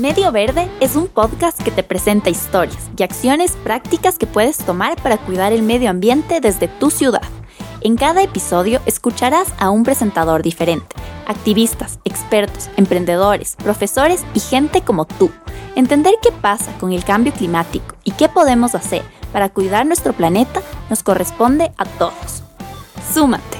Medio Verde es un podcast que te presenta historias y acciones prácticas que puedes tomar para cuidar el medio ambiente desde tu ciudad. En cada episodio escucharás a un presentador diferente, activistas, expertos, emprendedores, profesores y gente como tú. Entender qué pasa con el cambio climático y qué podemos hacer para cuidar nuestro planeta nos corresponde a todos. ¡Súmate!